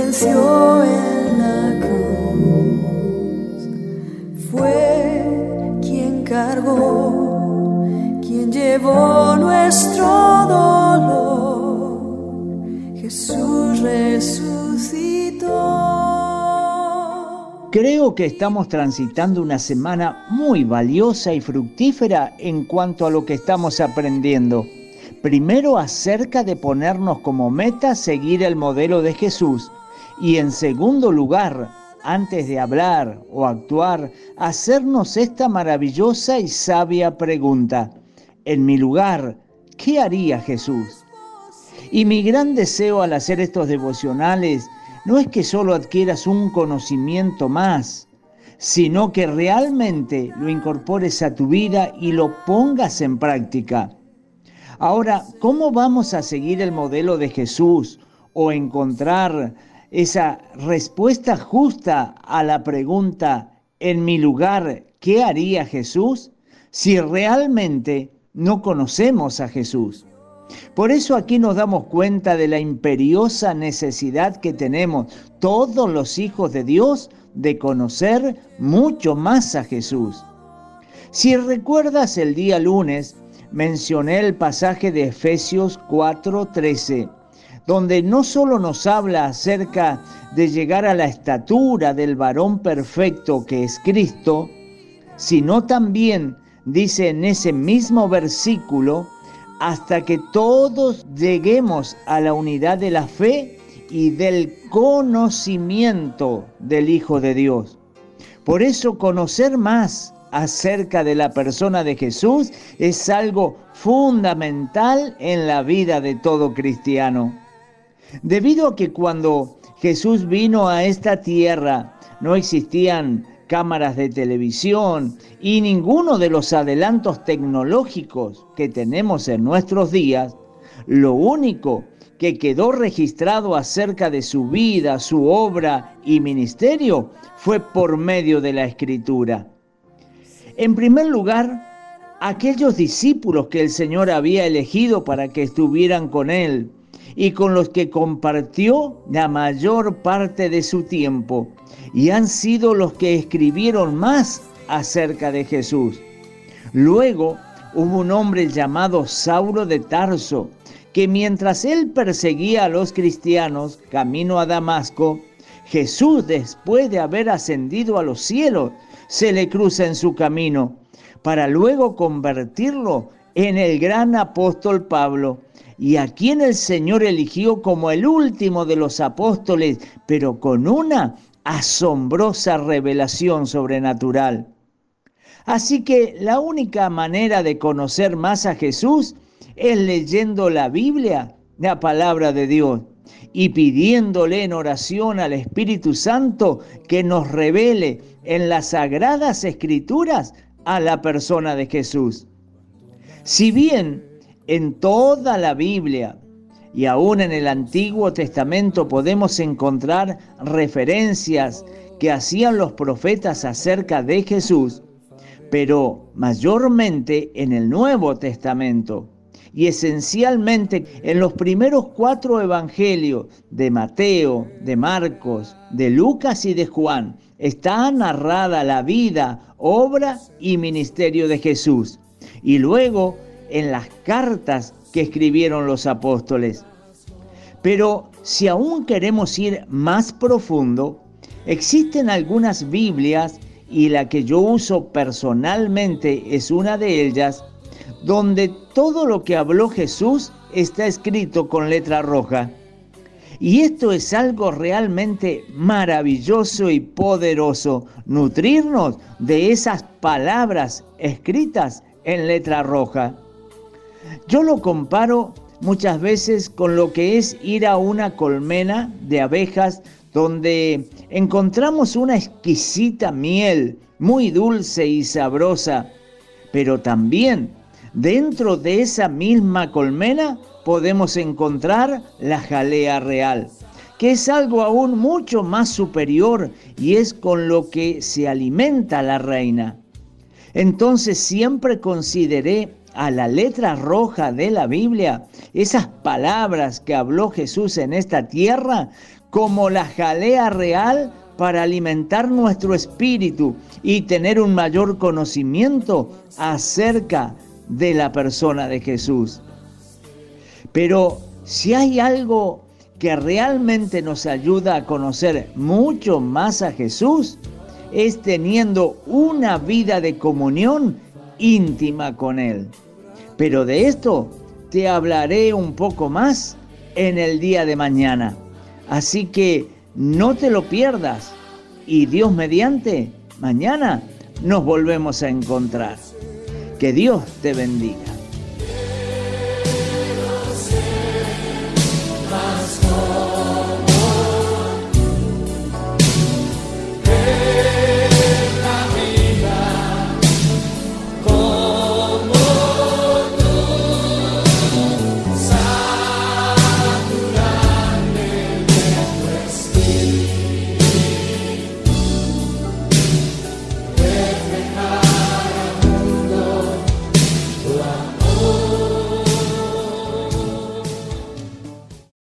venció en la cruz. Fue quien cargó, quien llevó nuestro dolor. Jesús resucitó. Creo que estamos transitando una semana muy valiosa y fructífera en cuanto a lo que estamos aprendiendo. Primero acerca de ponernos como meta seguir el modelo de Jesús y en segundo lugar, antes de hablar o actuar, hacernos esta maravillosa y sabia pregunta. En mi lugar, ¿qué haría Jesús? Y mi gran deseo al hacer estos devocionales no es que solo adquieras un conocimiento más, sino que realmente lo incorpores a tu vida y lo pongas en práctica. Ahora, ¿cómo vamos a seguir el modelo de Jesús o encontrar esa respuesta justa a la pregunta, en mi lugar, ¿qué haría Jesús? Si realmente no conocemos a Jesús. Por eso aquí nos damos cuenta de la imperiosa necesidad que tenemos todos los hijos de Dios de conocer mucho más a Jesús. Si recuerdas el día lunes, mencioné el pasaje de Efesios 4:13, donde no solo nos habla acerca de llegar a la estatura del varón perfecto que es Cristo, sino también dice en ese mismo versículo, hasta que todos lleguemos a la unidad de la fe y del conocimiento del Hijo de Dios. Por eso conocer más acerca de la persona de Jesús es algo fundamental en la vida de todo cristiano. Debido a que cuando Jesús vino a esta tierra no existían cámaras de televisión y ninguno de los adelantos tecnológicos que tenemos en nuestros días, lo único que quedó registrado acerca de su vida, su obra y ministerio fue por medio de la escritura. En primer lugar, aquellos discípulos que el Señor había elegido para que estuvieran con Él y con los que compartió la mayor parte de su tiempo y han sido los que escribieron más acerca de Jesús. Luego hubo un hombre llamado Saulo de Tarso, que mientras él perseguía a los cristianos camino a Damasco, Jesús, después de haber ascendido a los cielos, se le cruza en su camino, para luego convertirlo en el gran apóstol Pablo, y a quien el Señor eligió como el último de los apóstoles, pero con una asombrosa revelación sobrenatural. Así que la única manera de conocer más a Jesús es leyendo la Biblia, la palabra de Dios, y pidiéndole en oración al Espíritu Santo que nos revele en las sagradas escrituras a la persona de Jesús. Si bien en toda la Biblia y aún en el Antiguo Testamento podemos encontrar referencias que hacían los profetas acerca de Jesús, pero mayormente en el Nuevo Testamento y esencialmente en los primeros cuatro evangelios de Mateo, de Marcos, de Lucas y de Juan, está narrada la vida, obra y ministerio de Jesús. Y luego en las cartas que escribieron los apóstoles. Pero si aún queremos ir más profundo, existen algunas Biblias y la que yo uso personalmente es una de ellas, donde todo lo que habló Jesús está escrito con letra roja. Y esto es algo realmente maravilloso y poderoso, nutrirnos de esas palabras escritas en letra roja. Yo lo comparo muchas veces con lo que es ir a una colmena de abejas donde encontramos una exquisita miel muy dulce y sabrosa, pero también dentro de esa misma colmena podemos encontrar la jalea real, que es algo aún mucho más superior y es con lo que se alimenta la reina. Entonces siempre consideré a la letra roja de la Biblia, esas palabras que habló Jesús en esta tierra, como la jalea real para alimentar nuestro espíritu y tener un mayor conocimiento acerca de la persona de Jesús. Pero si hay algo que realmente nos ayuda a conocer mucho más a Jesús, es teniendo una vida de comunión íntima con Él. Pero de esto te hablaré un poco más en el día de mañana. Así que no te lo pierdas y Dios mediante, mañana nos volvemos a encontrar. Que Dios te bendiga.